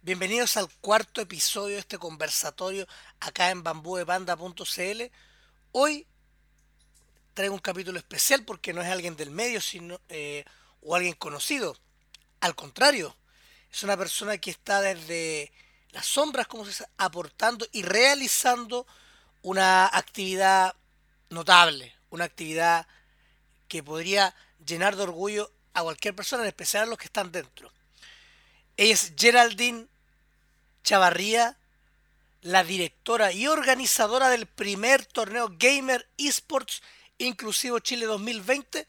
Bienvenidos al cuarto episodio de este conversatorio acá en bambúdepanda.cl. Hoy traigo un capítulo especial porque no es alguien del medio sino, eh, o alguien conocido. Al contrario, es una persona que está desde las sombras, como se dice, aportando y realizando una actividad notable, una actividad que podría llenar de orgullo a cualquier persona, en especial a los que están dentro. Es Geraldine Chavarría, la directora y organizadora del primer torneo Gamer Esports Inclusivo Chile 2020,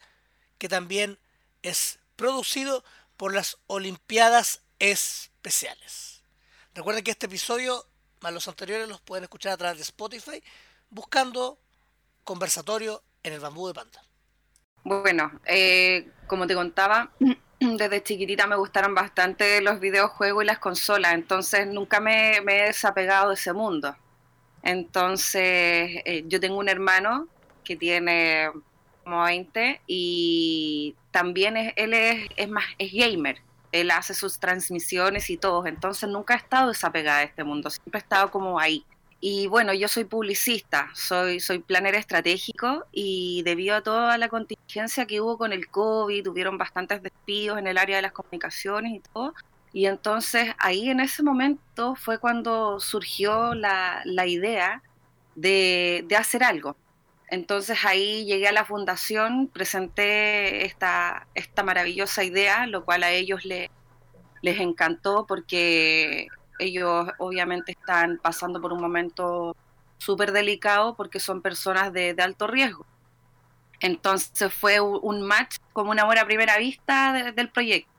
que también es producido por las Olimpiadas Especiales. Recuerden que este episodio, más los anteriores, los pueden escuchar a través de Spotify, buscando conversatorio en el bambú de panda. Bueno, eh, como te contaba, desde chiquitita me gustaron bastante los videojuegos y las consolas, entonces nunca me, he desapegado de ese mundo. Entonces, eh, yo tengo un hermano que tiene como 20 y también es, él es, es, más, es gamer. Él hace sus transmisiones y todo, entonces nunca he estado desapegada de este mundo, siempre he estado como ahí. Y bueno, yo soy publicista, soy, soy planner estratégico y debido a toda la contingencia que hubo con el COVID, tuvieron bastantes despidos en el área de las comunicaciones y todo. Y entonces ahí en ese momento fue cuando surgió la, la idea de, de, hacer algo. Entonces ahí llegué a la fundación, presenté esta, esta maravillosa idea, lo cual a ellos le, les encantó porque ellos obviamente están pasando por un momento súper delicado porque son personas de, alto riesgo. Entonces fue un match como una hora a primera vista del proyecto.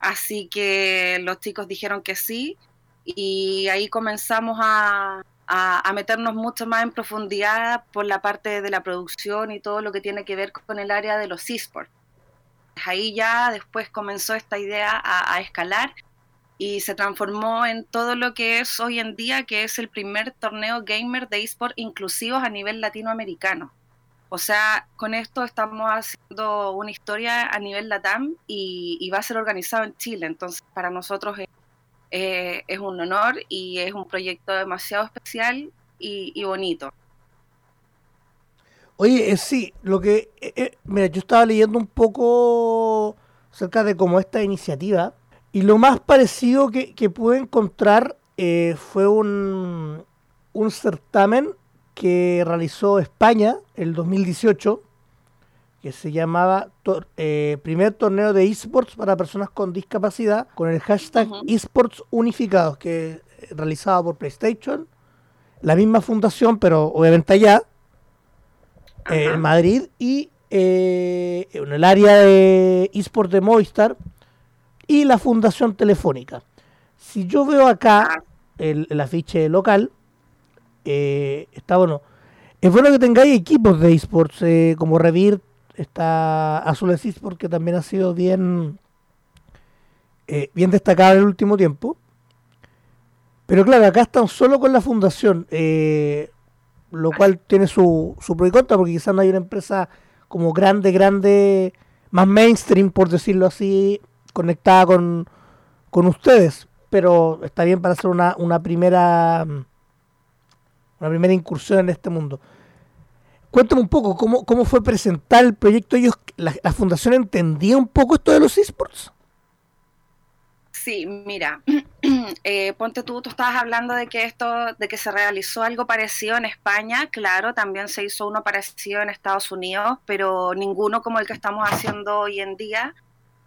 Así que los chicos dijeron que sí y ahí comenzamos a, a, meternos mucho más en profundidad por la parte de la producción y todo lo que tiene que ver con el área de los esports. Ahí ya después comenzó esta idea a escalar y se transformó en todo lo que es hoy en día, que es el primer torneo gamer de eSport inclusivos a nivel latinoamericano. O sea, con esto estamos haciendo una historia a nivel LATAM y, va a ser organizado en Chile. Entonces, para nosotros es, un honor y es un proyecto demasiado especial y, bonito. Oye, eh, sí, lo que. Eh, eh, mira, yo estaba leyendo un poco acerca de cómo esta iniciativa y lo más parecido que, pude encontrar eh, fue un, un certamen que realizó España el 2018, que se llamaba eh, Primer Torneo de Esports para Personas con Discapacidad, con el hashtag Esports Unificados, que realizado por PlayStation, la misma fundación, pero obviamente allá, en Madrid, y eh, en el área de esports de Movistar, y la Fundación Telefónica. Si yo veo acá el, afiche local, eh, está bueno. Es bueno que tengáis equipos de esports, eh, como Revir, está Azules Esports, que también ha sido bien, eh, bien destacado en el último tiempo. Pero claro, acá están solo con la fundación, lo cual tiene su, su pro y contra, porque quizás no hay una empresa como grande, grande, más mainstream, por decirlo así, conectada con, con ustedes, pero está bien para hacer una, una primera una primera incursión en este mundo. Cuéntame un poco cómo, cómo fue presentar el proyecto. Ellos, la, fundación entendía un poco esto de los esports. Sí, mira, eh, ponte tú, tú estabas hablando de que esto, de que se realizó algo parecido en España, claro, también se hizo uno parecido en Estados Unidos, pero ninguno como el que estamos haciendo hoy en día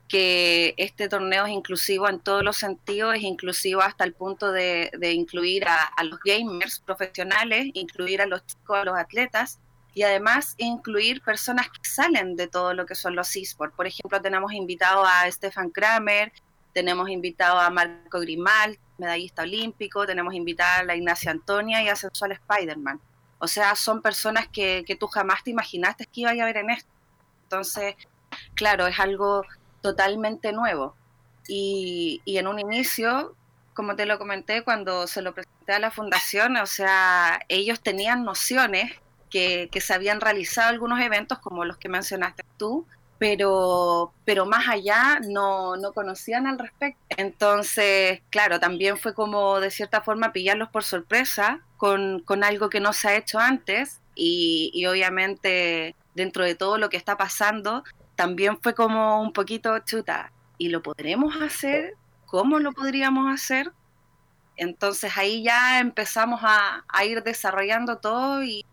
que este torneo es inclusivo en todos los sentidos, es inclusivo hasta el punto de, incluir a, los gamers profesionales, incluir a los chicos, a los atletas y además incluir personas que salen de todo lo que son los esports. Por ejemplo, tenemos invitado a Stefan Kramer, tenemos invitado a Marco Grimal, medallista olímpico, tenemos invitada a la Ignacia Antonia y a Sensual Spider-Man. O sea, son personas que, que tú jamás te imaginaste que iba a haber en esto. Entonces, claro, es algo totalmente nuevo. Y, en un inicio, como te lo comenté, cuando se lo presenté a la fundación, o sea, ellos tenían nociones que, se habían realizado algunos eventos como los que mencionaste tú, pero, pero más allá no, no conocían al respecto. Entonces, claro, también fue como de cierta forma pillarlos por sorpresa con, con algo que no se ha hecho antes y, y obviamente dentro de todo lo que está pasando, también fue como un poquito chuta. ¿Y lo podremos hacer? ¿Cómo lo podríamos hacer? Entonces ahí ya empezamos a, ir desarrollando todo y,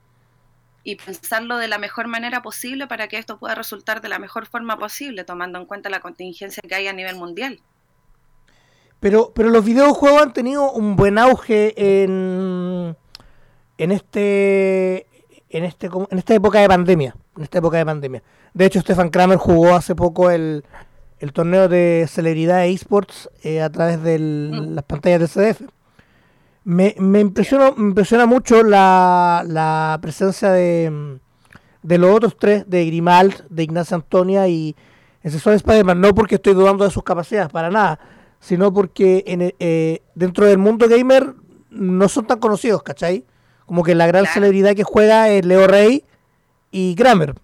pensarlo de la mejor manera posible para que esto pueda resultar de la mejor forma posible, tomando en cuenta la contingencia que hay a nivel mundial. Pero, pero los videojuegos han tenido un buen auge en, en este en este en esta época de pandemia, en esta época de pandemia. De hecho, Stefan Kramer jugó hace poco el, el torneo de celebridad de esports eh, a través de mm. las pantallas del CDF. Me, me, impresiona, me impresiona mucho la, la presencia de, de los otros tres, de Grimald, de Ignacia Antonia y Cesar Spider-Man. No porque estoy dudando de sus capacidades, para nada, sino porque en, eh, dentro del mundo gamer no son tan conocidos, ¿cachai? Como que la gran celebridad que juega es Leo Rey y Kramer.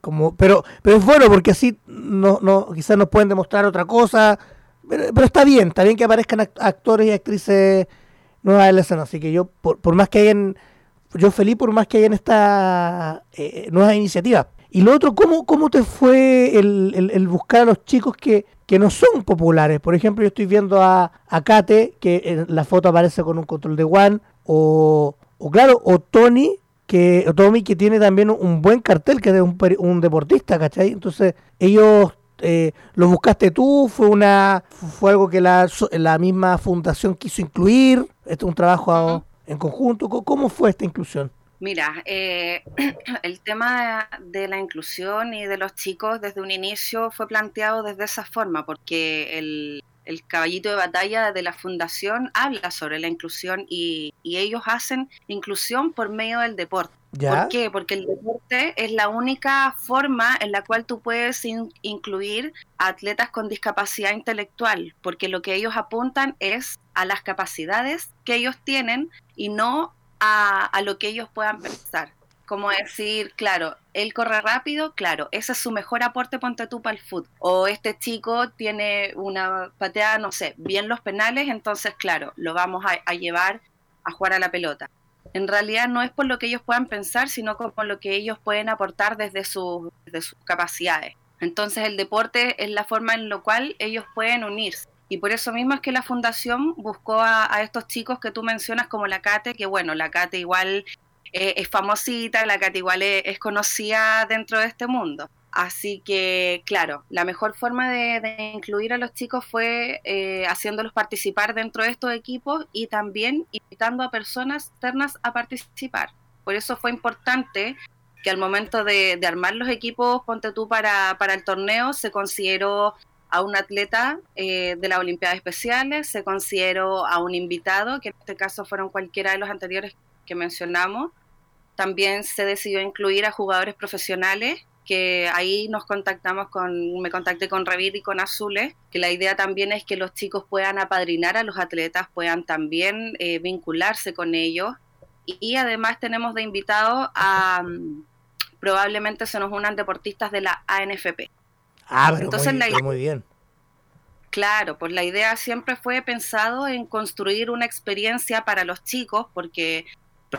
Como, pero, pero es bueno porque así no, no, quizás nos pueden demostrar otra cosa. Pero, está bien, está bien que aparezcan actores y actrices nuevas en la escena. Así que yo, por, por más que hayan, yo feliz por más que hayan esta eh, nueva iniciativa. Y lo otro, ¿cómo, cómo te fue el, el, buscar a los chicos que, que no son populares? Por ejemplo, yo estoy viendo a, a Kate, que en la foto aparece con un control de One, o, o claro, o Tony, que Tommy que tiene también un buen cartel, que es un, un deportista, ¿cachai? Entonces, ellos eh, lo buscaste tú, fue una fue algo que la, la misma fundación quiso incluir, es un trabajo en conjunto, ¿cómo fue esta inclusión? Mira, eh, el tema de la inclusión y de los chicos desde un inicio fue planteado desde esa forma, porque el, el caballito de batalla de la fundación habla sobre la inclusión y, ellos hacen inclusión por medio del deporte. ¿Por qué? Porque el deporte es la única forma en la cual tú puedes incluir a atletas con discapacidad intelectual, porque lo que ellos apuntan es a las capacidades que ellos tienen y no a, a lo que ellos puedan pensar como decir, claro, él corre rápido, claro, ese es su mejor aporte, ponte tú para el fútbol. O este chico tiene una pateada, no sé, bien los penales, entonces, claro, lo vamos a, llevar a jugar a la pelota. En realidad no es por lo que ellos puedan pensar, sino por lo que ellos pueden aportar desde, sus capacidades. Entonces el deporte es la forma en la cual ellos pueden unirse. Y por eso mismo es que la fundación buscó a, a, estos chicos que tú mencionas como la Cate, que bueno, la Cate igual eh, es famosita, la Cate igual es, conocida dentro de este mundo. Así que, claro, la mejor forma de, incluir a los chicos fue eh, haciéndolos participar dentro de estos equipos y también invitando a personas externas a participar. Por eso fue importante que al momento de, armar los equipos, ponte tú para, para, el torneo, se consideró a un atleta eh, de las Olimpiadas Especiales, se consideró a un invitado, que en este caso fueron cualquiera de los anteriores que mencionamos, también se decidió incluir a jugadores profesionales, que ahí nos contactamos con, me contacté con Revit y con Azules, que la idea también es que los chicos puedan apadrinar a los atletas, puedan también eh, vincularse con ellos. Y, además tenemos de invitados a, mm, probablemente se nos unan deportistas de la ANFP. Ah, pero Entonces, muy, la, muy bien. Claro, pues la idea siempre fue pensado en construir una experiencia para los chicos, porque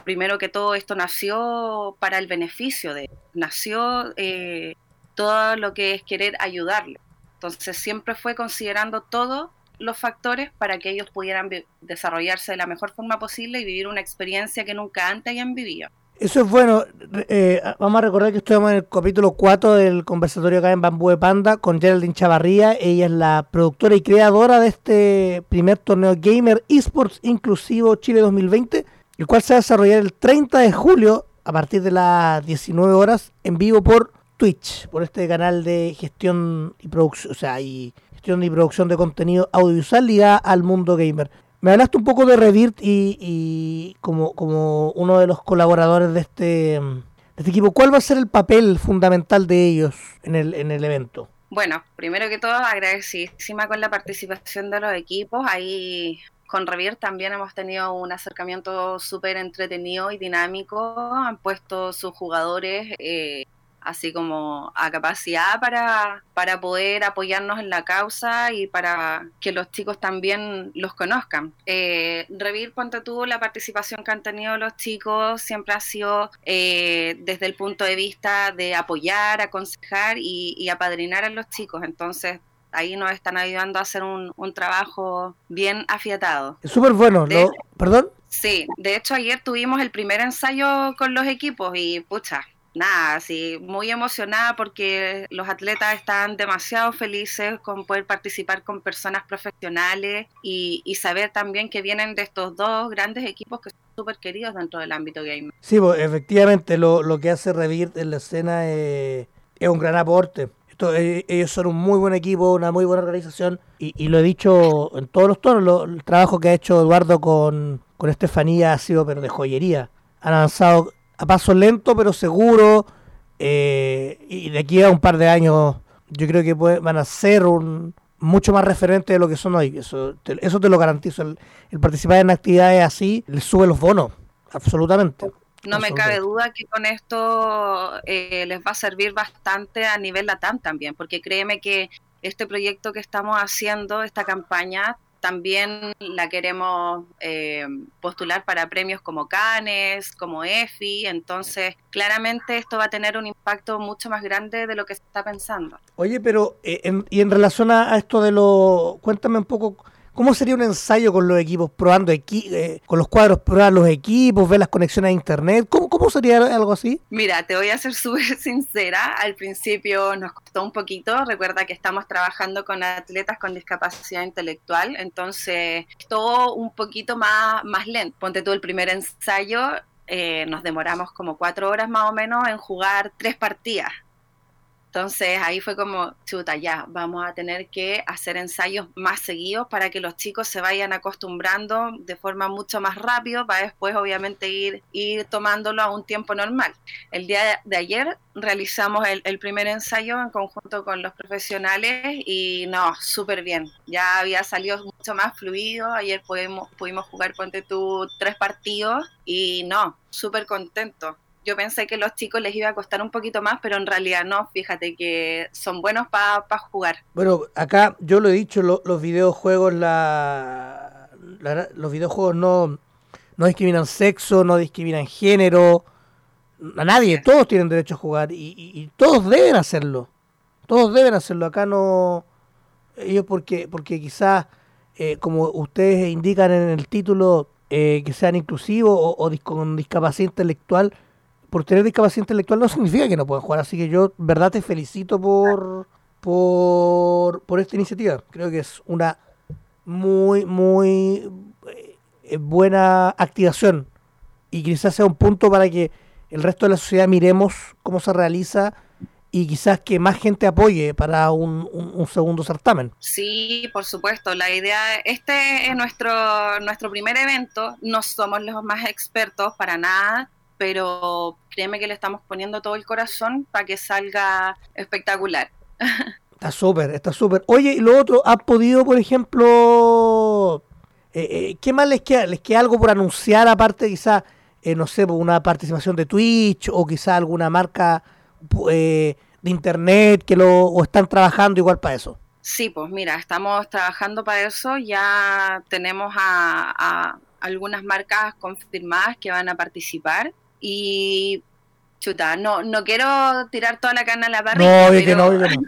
primero que todo esto nació para el beneficio de, nació eh, todo lo que es querer ayudarle. Entonces siempre fue considerando todos los factores para que ellos pudieran desarrollarse de la mejor forma posible y vivir una experiencia que nunca antes hayan vivido. Eso es bueno. Eh, vamos a recordar que estamos en el capítulo 4 del conversatorio acá en Bambú de Panda con Geraldine Chavarría. Ella es la productora y creadora de este primer torneo Gamer Esports Inclusivo Chile 2020 el cual se va a desarrollar el 30 de julio a partir de las 19 horas en vivo por Twitch, por este canal de gestión y producción, o sea, y gestión y producción de contenido audiovisual ligada al mundo gamer. Me hablaste un poco de Revirt y, como, como uno de los colaboradores de este, de este equipo. ¿Cuál va a ser el papel fundamental de ellos en el, en el evento? Bueno, primero que todo, agradecidísima con la participación de los equipos. Ahí con Revier también hemos tenido un acercamiento súper entretenido y dinámico. Han puesto sus jugadores eh, así como a capacidad para, para poder apoyarnos en la causa y para que los chicos también los conozcan. Eh, Revir, ponte tú, la participación que han tenido los chicos siempre ha sido eh, desde el punto de vista de apoyar, aconsejar y apadrinar a los chicos. Entonces, ahí nos están ayudando a hacer un, un trabajo bien afiatado. Súper bueno, ¿no? ¿Perdón? Sí, de hecho ayer tuvimos el primer ensayo con los equipos y pucha, nada, sí, muy emocionada porque los atletas están demasiado felices con poder participar con personas profesionales y, y saber también que vienen de estos dos grandes equipos que son súper queridos dentro del ámbito gamer. Sí, pues, efectivamente lo, lo que hace Revir en la escena es, es un gran aporte. Eh, ellos son un muy buen equipo, una muy buena organización y, lo he dicho en todos los tonos, el trabajo que ha hecho Eduardo con, con Estefanía ha sido pero de joyería. Han avanzado a paso lento pero seguro eh, y de aquí a un par de años yo creo que van a ser un mucho más referente de lo que son hoy. Eso te, eso te lo garantizo. El, el participar en actividades así les sube los bonos, absolutamente. No me cabe duda que con esto eh, les va a servir bastante a nivel LATAM también, porque créeme que este proyecto que estamos haciendo, esta campaña, también la queremos eh, postular para premios como Canes, como EFI, entonces claramente esto va a tener un impacto mucho más grande de lo que se está pensando. Oye, pero eh, en, y en relación a, a esto de lo, cuéntame un poco ¿Cómo sería un ensayo con los equipos, probando equi eh, con los cuadros, probar los equipos, ver las conexiones a internet? ¿Cómo, ¿Cómo sería algo así? Mira, te voy a ser súper sincera. Al principio nos costó un poquito. Recuerda que estamos trabajando con atletas con discapacidad intelectual, entonces todo un poquito más, más lento. Ponte tú el primer ensayo. Eh, nos demoramos como cuatro horas más o menos en jugar tres partidas entonces ahí fue como, chuta, ya, vamos a tener que hacer ensayos más seguidos para que los chicos se vayan acostumbrando de forma mucho más rápido para después obviamente ir, ir tomándolo a un tiempo normal. El día de ayer realizamos el, primer ensayo en conjunto con los profesionales y no, súper bien. Ya había salido mucho más fluido, ayer pudimos, pudimos jugar, ponte tú, tres partidos y no, súper contento yo pensé que los chicos les iba a costar un poquito más, pero en realidad no, fíjate que son buenos para pa jugar. Bueno, acá yo lo he dicho, lo, los videojuegos, la, la, los videojuegos no, no discriminan sexo, no discriminan género, a nadie, todos tienen derecho a jugar y, y, y todos deben hacerlo, todos deben hacerlo, acá no, ellos porque, porque quizás, eh, como ustedes indican en el título, eh, que sean inclusivos o, o dis con discapacidad intelectual, por tener discapacidad intelectual no significa que no puedan jugar. Así que yo, verdad, te felicito por, por, por esta iniciativa. Creo que es una muy, muy eh, buena activación. Y quizás sea un punto para que el resto de la sociedad miremos cómo se realiza y quizás que más gente apoye para un, un, un, segundo certamen. Sí, por supuesto. La idea, este es nuestro, nuestro primer evento. No somos los más expertos para nada pero créeme que le estamos poniendo todo el corazón para que salga espectacular. Está súper, está súper. Oye, y lo otro, ¿has podido, por ejemplo, eh, eh, qué más les queda? ¿Les queda algo por anunciar aparte quizás, eh, no sé, una participación de Twitch o quizás alguna marca eh, de internet que lo o están trabajando igual para eso? Sí, pues mira, estamos trabajando para eso, ya tenemos a, a algunas marcas confirmadas que van a participar y chuta, no, no quiero tirar toda la carne a la parrilla. No, pero, que no, que no.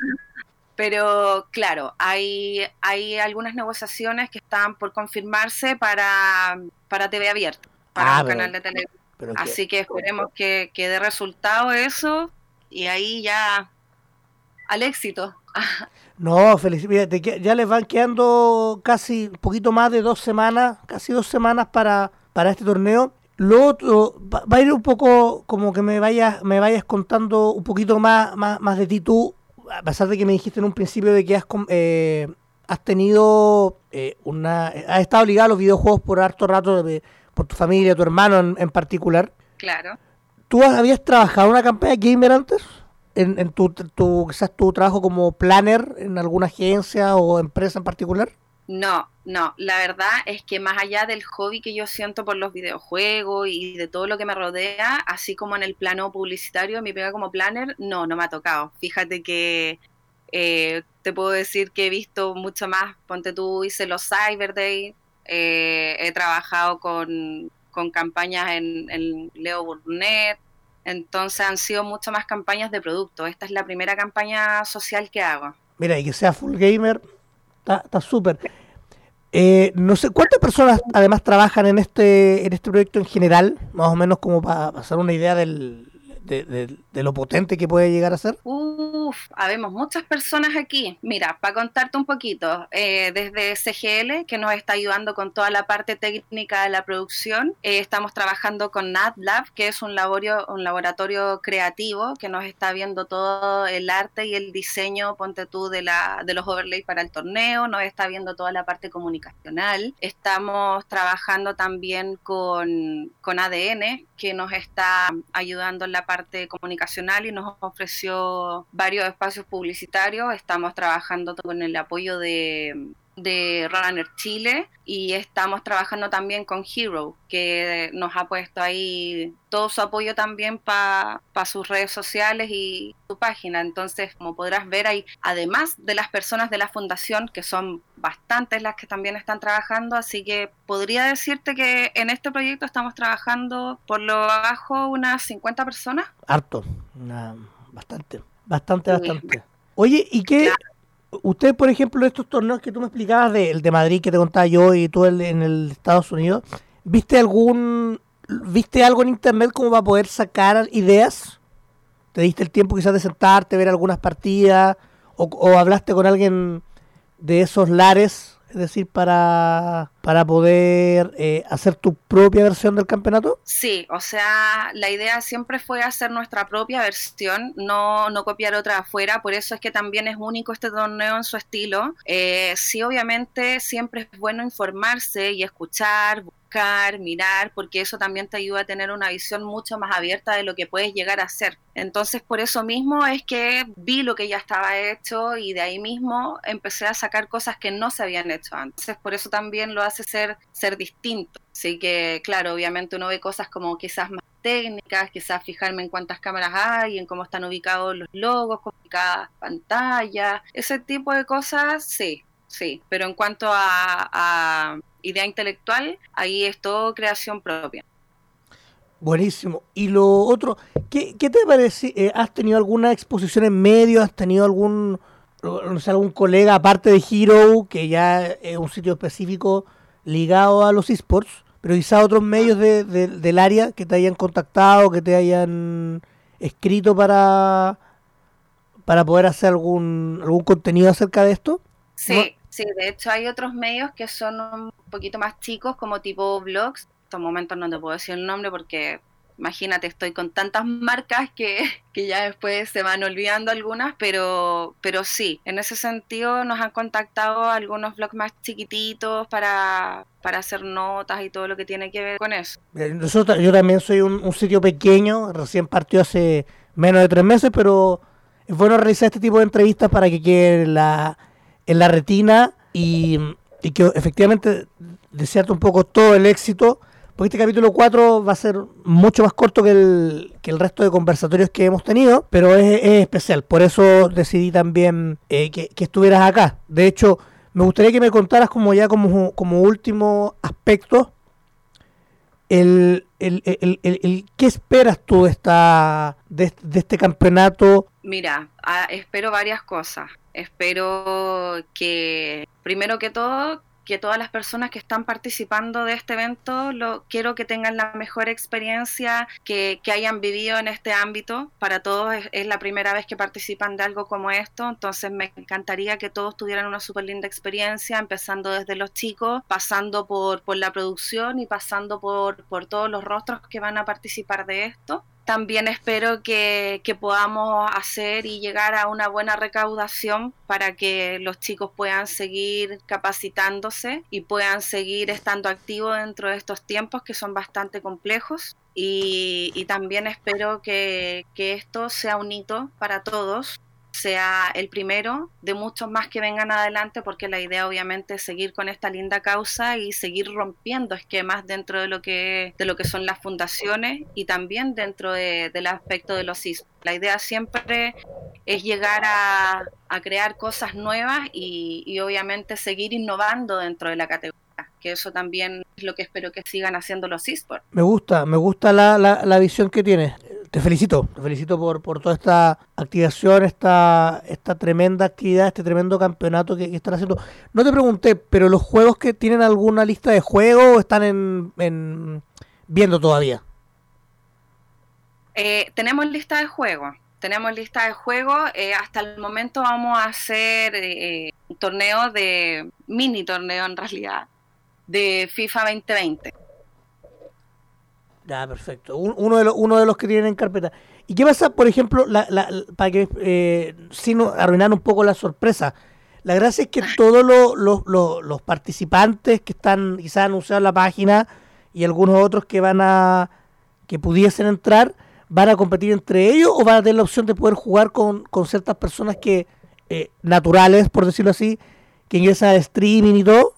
pero claro, hay, hay algunas negociaciones que están por confirmarse para, para TV abierta, para Ah, un pero- canal de televisión. Pero Así que esperemos que, que dé resultado eso y ahí ya al éxito. No, que- ya les van quedando casi un poquito más de dos semanas, casi dos semanas para, para este torneo. Lo otro, va, va a ir un poco como que me vayas, me vayas contando un poquito más, más, más de ti tú, a pesar de que me dijiste en un principio de que has, com- eh, has tenido eh, una, has estado ligado a los videojuegos por harto rato, de- por tu familia, tu hermano en, en particular. Claro. ¿Tú habías trabajado en una campaña gamer antes? ¿En, en tu, tu, quizás tu trabajo como planner en alguna agencia o empresa en particular? No, no, la verdad es que más allá del hobby que yo siento por los videojuegos y de todo lo que me rodea, así como en el plano publicitario, mi pega como planner, no, no me ha tocado. Fíjate que eh, te puedo decir que he visto mucho más, ponte tú, hice los Cyber Day, eh, he trabajado con, campañas en, Leo Burnett, entonces han sido mucho más campañas de producto. Esta es la primera campaña social que hago. Mira, y que sea full gamer, está súper. Eh, no sé, ¿cuántas personas además trabajan en este, en este proyecto en general? Más o menos como para pasar una idea del, de, lo potente que puede llegar a ser? Uf, habemos muchas personas aquí. Mira, para contarte un poquito, eh, desde CGL, que nos está ayudando con toda la parte técnica de la producción, eh, estamos trabajando con NatLab, que es un laboratorio, un laboratorio creativo que nos está viendo todo el arte y el diseño, ponte tú, de, la, de los overlays para el torneo, nos está viendo toda la parte comunicacional. Estamos trabajando también con, con ADN, que nos está ayudando en la parte comunicacional y nos ofreció varios espacios publicitarios. Estamos trabajando con el apoyo de de Runner Chile y estamos trabajando también con Hero, que nos ha puesto ahí todo su apoyo también para sus redes sociales y su página. Entonces, como podrás ver, ahí, además de las personas de la fundación, que son bastantes las que también están trabajando, así que podría decirte que en este proyecto estamos trabajando por lo bajo unas 50 personas. Harto, bastante, bastante, bastante. Oye, ¿y qué, Usted, por ejemplo, estos torneos que tú me explicabas, de, el de Madrid que te contaba yo y tú el, en el Estados Unidos, ¿viste algún viste algo en internet como para poder sacar ideas? ¿Te diste el tiempo quizás de sentarte, ver algunas partidas? ¿O, hablaste con alguien de esos lares es decir, para, para poder eh, hacer tu propia versión del campeonato? Sí, o sea, la idea siempre fue hacer nuestra propia versión, no, no copiar otra afuera, por eso es que también es único este torneo en su estilo. Eh, sí, obviamente siempre es bueno informarse y escuchar, mirar, porque eso también te ayuda a tener una visión mucho más abierta de lo que puedes llegar a ser. Entonces, por eso mismo es que vi lo que ya estaba hecho y de ahí mismo empecé a sacar cosas que no se habían hecho antes. Por eso también lo hace ser, ser distinto. Así que, claro, obviamente uno ve cosas como quizás más técnicas, quizás fijarme en cuántas cámaras hay, en cómo están ubicados los logos, cómo cada pantalla, ese tipo de cosas, sí, sí. Pero en cuanto a idea intelectual, ahí es todo creación propia. Buenísimo. Y lo otro, ¿qué, te parece? Eh, ¿Has tenido alguna exposición en medio? ¿Has tenido algún, no sé, algún colega, aparte de Hero, que ya es un sitio específico ligado a los esports, pero quizá otros medios de, del área que te hayan contactado, que te hayan escrito para, para poder hacer algún, algún contenido acerca de esto? Sí, Sí, de hecho hay otros medios que son un poquito más chicos, como tipo blogs. En estos momentos no te puedo decir el nombre porque imagínate, estoy con tantas marcas que, que, ya después se van olvidando algunas, pero, pero sí, en ese sentido nos han contactado algunos blogs más chiquititos para, para hacer notas y todo lo que tiene que ver con eso. Nosotros, yo también soy un, sitio pequeño, recién partió hace menos de tres meses, pero es bueno realizar este tipo de entrevistas para que quede la, en la retina y, que efectivamente desearte un poco todo el éxito, porque este capítulo 4 va a ser mucho más corto que el, que el resto de conversatorios que hemos tenido, pero es, especial, por eso decidí también eh, que, estuvieras acá. De hecho, me gustaría que me contaras como ya como, como último aspecto, el, el, el, ¿qué esperas tú de, esta, de, de este campeonato? Mira, espero varias cosas. Espero que, primero que todo, que todas las personas que están participando de este evento lo, quiero que tengan la mejor experiencia que, hayan vivido en este ámbito. Para todos es, la primera vez que participan de algo como esto, entonces me encantaría que todos tuvieran una súper linda experiencia, empezando desde los chicos, pasando por, por la producción y pasando por, por todos los rostros que van a participar de esto también espero que, podamos hacer y llegar a una buena recaudación para que los chicos puedan seguir capacitándose y puedan seguir estando activos dentro de estos tiempos que son bastante complejos. Y, también espero que, que esto sea un hito para todos sea el primero de muchos más que vengan adelante, porque la idea obviamente es seguir con esta linda causa y seguir rompiendo esquemas dentro de lo que, de lo que son las fundaciones y también dentro del aspecto de los esports. La idea siempre es llegar a, crear cosas nuevas y, obviamente seguir innovando dentro de la categoría que eso también es lo que espero que sigan haciendo los esports. Me gusta, me gusta la, la visión que tienes te felicito, te felicito por, por toda esta activación, esta, esta tremenda actividad, este tremendo campeonato que, están haciendo. No te pregunté, pero los juegos que tienen alguna lista de juego están en, viendo todavía. Eh, tenemos lista de juego, tenemos lista de juego. Eh, hasta el momento vamos a hacer eh, un torneo de mini torneo en realidad de FIFA 2020 ya, perfecto. uno, de los, uno de los que tienen en carpeta. ¿Y qué pasa, por ejemplo, para que, eh, sin arruinar un poco la sorpresa? La gracia es que todos los, participantes que están quizás anunciados en la página y algunos otros que van a que pudiesen entrar, van a competir entre ellos o van a tener la opción de poder jugar con, ciertas personas que eh, naturales, por decirlo así, que ingresan al streaming y todo.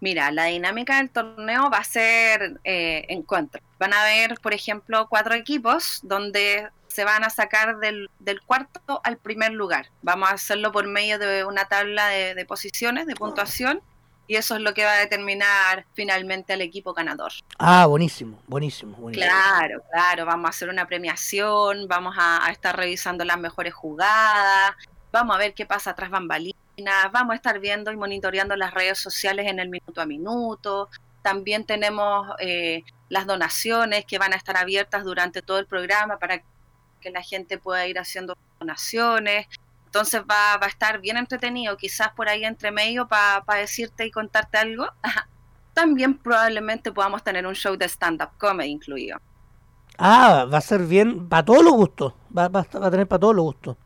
Mira, la dinámica del torneo va a ser eh, encuentro. Van a haber, por ejemplo, cuatro equipos donde se van a sacar del, cuarto al primer lugar. Vamos a hacerlo por medio de una tabla de, posiciones, de puntuación, y eso es lo que va a determinar finalmente al equipo ganador. Ah, buenísimo, buenísimo, buenísimo. Claro, claro, vamos a hacer una premiación, vamos a, a estar revisando las mejores jugadas, vamos a ver qué pasa tras bambalinas vamos a estar viendo y monitoreando las redes sociales en el minuto a minuto. También tenemos eh, las donaciones que van a estar abiertas durante todo el programa para que la gente pueda ir haciendo donaciones. Entonces va, a estar bien entretenido, quizás por ahí entre medio para decirte y contarte algo. También probablemente podamos tener un show de stand-up comedy incluido. Ah, va a ser bien, para todos los gustos, va, va, va a tener para todos los gustos.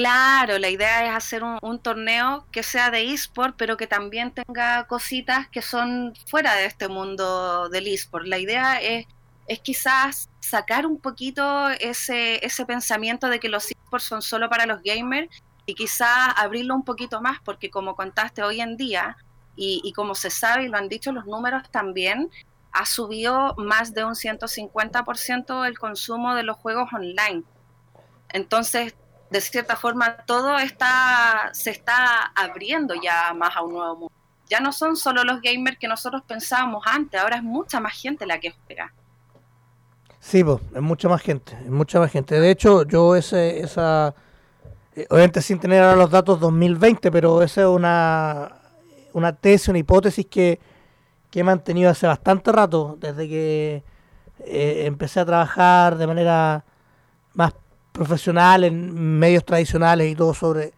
Claro, la idea es hacer un, torneo que sea de eSport, pero que también tenga cositas que son fuera de este mundo del eSport. La idea es, es quizás sacar un poquito ese, ese pensamiento de que los eSports son solo para los gamers y quizás abrirlo un poquito más, porque como contaste hoy en día, y, y como se sabe y lo han dicho los números también, ha subido más de un 150% el consumo de los juegos online. Entonces, de cierta forma todo está se está abriendo ya más a un nuevo mundo. Ya no son solo los gamers que nosotros pensábamos antes, ahora es mucha más gente la que juega. Sí, pues, es mucha más gente, es mucha más gente. De hecho, yo ese, esa, eh, obviamente sin tener ahora los datos 2020, pero esa es una, una tesis, una hipótesis que, que he mantenido hace bastante rato, desde que eh, empecé a trabajar de manera más profesional, en medios tradicionales y todo sobre,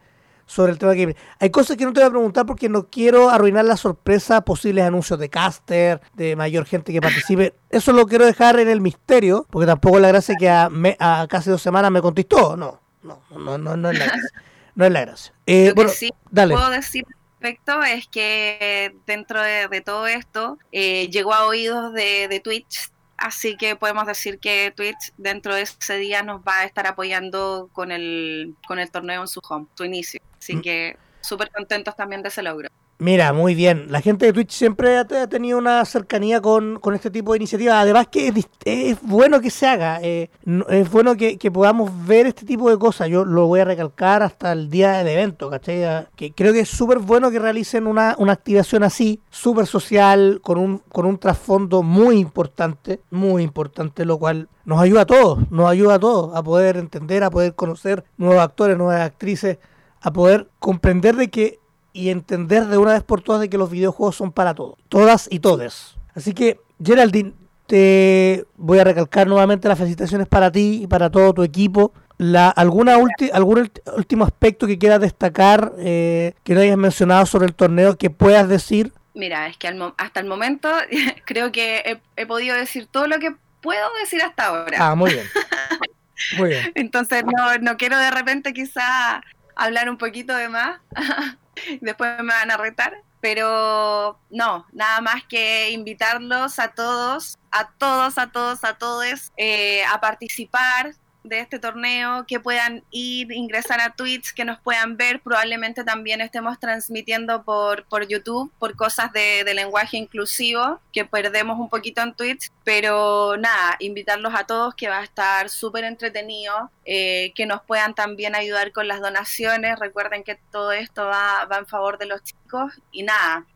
sobre el tema que Hay cosas que no te voy a preguntar porque no quiero arruinar la sorpresa, posibles anuncios de caster, de mayor gente que participe. Eso lo quiero dejar en el misterio, porque tampoco es la gracia que a, a casi dos semanas me contestó. No, no, no, no, no es la gracia. No es la gracia. Eh, bueno, sí dale. puedo decir respecto es que dentro de, todo esto eh, llegó a oídos de, de Twitch Así que podemos decir que Twitch dentro de ese día nos va a estar apoyando con el, con el torneo en su home, su inicio. Así mm. que súper contentos también de ese logro. Mira, muy bien. La gente de Twitch siempre ha, tenido una cercanía con, este tipo de iniciativas. Además que es, bueno que se haga. Eh, es bueno que, podamos ver este tipo de cosas. Yo lo voy a recalcar hasta el día del evento, ¿cachai? Ah, que creo que es súper bueno que realicen una, activación así, súper social, con un, con un trasfondo muy importante, muy importante, lo cual nos ayuda a todos, nos ayuda a todos a poder entender, a poder conocer nuevos actores, nuevas actrices, a poder comprender de que y entender de una vez por todas de que los videojuegos son para todos, todas y todes. Así que, Geraldine, te voy a recalcar nuevamente las felicitaciones para ti y para todo tu equipo. La, alguna ¿Algún último aspecto que quieras destacar eh, que no hayas mencionado sobre el torneo que puedas decir? Mira, es que hasta el momento creo que he, podido decir todo lo que puedo decir hasta ahora. Ah, muy bien. Muy bien. Entonces no, no quiero de repente quizá hablar un poquito de más. después me van a retar, pero no, nada más que invitarlos a todos, a todos, a todos, a todos eh, a participar. De este torneo, que puedan ir, ingresar a Twitch, que nos puedan ver. Probablemente también estemos transmitiendo por, por YouTube, por cosas de, lenguaje inclusivo, que perdemos un poquito en Twitch. Pero nada, invitarlos a todos, que va a estar súper entretenido, eh, que nos puedan también ayudar con las donaciones. Recuerden que todo esto va, va en favor de los chicos. Y nada,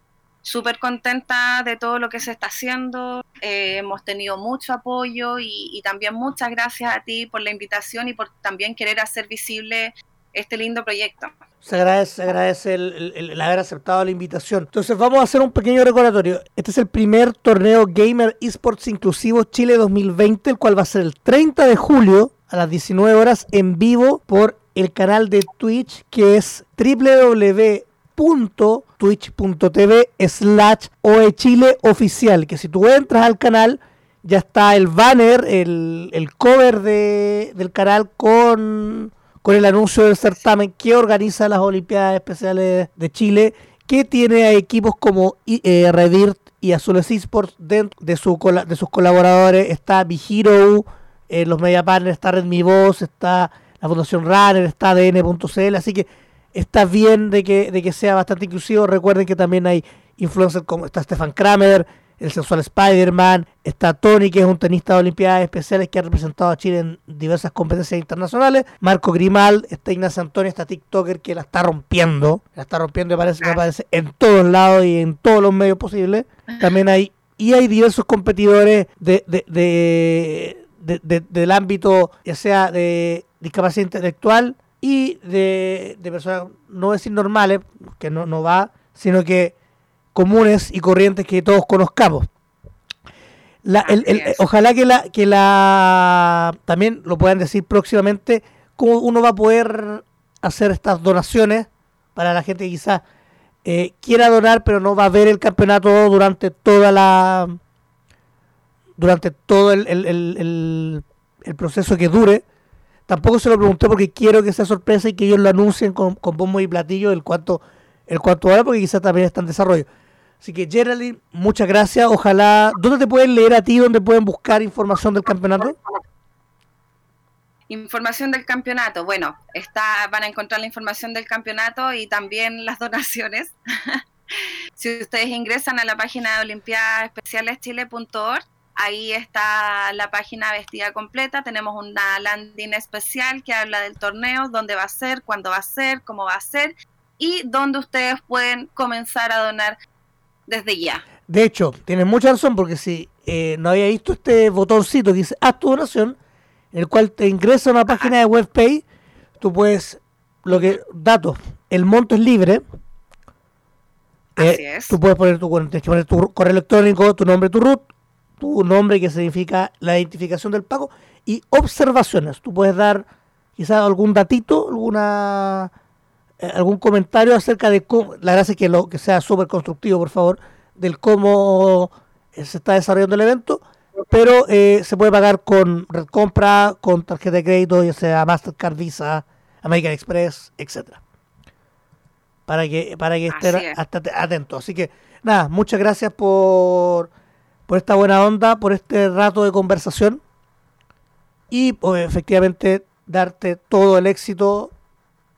súper contenta de todo lo que se está haciendo. Eh, hemos tenido mucho apoyo y, también muchas gracias a ti por la invitación y por también querer hacer visible este lindo proyecto. Se agradece, agradece el, haber aceptado la invitación. Entonces vamos a hacer un pequeño recordatorio. Este es el primer torneo Gamer Esports Inclusivo Chile 2020, el cual va a ser el 30 de julio a las 19 horas en vivo por el canal de Twitch que es www twitch.tv slash Chile oficial, que si tú entras al canal ya está el banner, el, el cover de, del canal con, con el anuncio del certamen que organiza las Olimpiadas Especiales de Chile, que tiene a equipos como eh, y Azules Esports dentro de, su, de sus colaboradores. Está Vigiro, eh, los media partners, está Redmi Voz, está la Fundación Runner, está DN.cl, así que está bien de que, de que sea bastante inclusivo. Recuerden que también hay influencers como está Stefan Kramer, el sensual Spider-Man, está Tony, que es un tenista de Olimpiadas Especiales que ha representado a Chile en diversas competencias internacionales, Marco Grimal, está Ignacio Antonio, está TikToker que la está rompiendo, la está rompiendo me parece, en todos lados y en todos los medios posibles. También hay, y hay diversos competidores de, de, de, del ámbito, ya sea de discapacidad intelectual, y de, personas, no decir normales, que no, no va, sino que comunes y corrientes que todos conozcamos. La, ojalá que la, que la también lo puedan decir próximamente, cómo uno va a poder hacer estas donaciones para la gente que quizás eh, quiera donar, pero no va a ver el campeonato durante toda la durante todo el, el, el proceso que dure Tampoco se lo pregunté porque quiero que sea sorpresa y que ellos lo anuncien con, con bombo y platillo el cuanto, el cuanto ahora, porque quizás también está en desarrollo. Así que Geraldine, muchas gracias. Ojalá. ¿Dónde te pueden leer a ti? ¿Dónde pueden buscar información del campeonato? Información del campeonato. Bueno, está, van a encontrar la información del campeonato y también las donaciones. si ustedes ingresan a la página de olimpiadaespecialeschile.org, Ahí está la página vestida completa. Tenemos una landing especial que habla del torneo, dónde va a ser, cuándo va a ser, cómo va a ser y dónde ustedes pueden comenzar a donar desde ya. De hecho, tienes mucha razón porque si eh, no había visto este botoncito que dice haz tu donación, en el cual te ingresa a una página de WebPay, tú puedes, lo que, datos, el monto es libre. Así eh, es. Tú puedes poner tu, tienes que poner tu correo electrónico, tu nombre, tu root, tu nombre que significa la identificación del pago y observaciones. Tú puedes dar quizás algún datito, alguna eh, algún comentario acerca de cómo, la gracia es que lo que sea súper constructivo, por favor, del cómo eh, se está desarrollando el evento, pero eh, se puede pagar con red compra, con tarjeta de crédito, ya sea Mastercard, Visa, American Express, etcétera. Para que, para que estén atentos. Así que, nada, muchas gracias por por esta buena onda, por este rato de conversación y pues, efectivamente darte todo el éxito,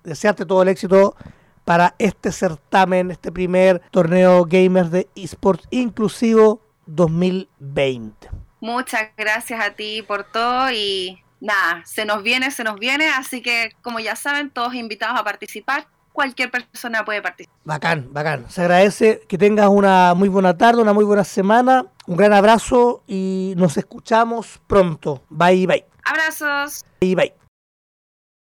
desearte todo el éxito para este certamen, este primer torneo gamers de esports inclusivo 2020. Muchas gracias a ti por todo y nada, se nos viene, se nos viene, así que como ya saben, todos invitados a participar cualquier persona puede participar. Bacán, bacán. Se agradece que tengas una muy buena tarde, una muy buena semana. Un gran abrazo y nos escuchamos pronto. Bye, bye. Abrazos. Bye, bye.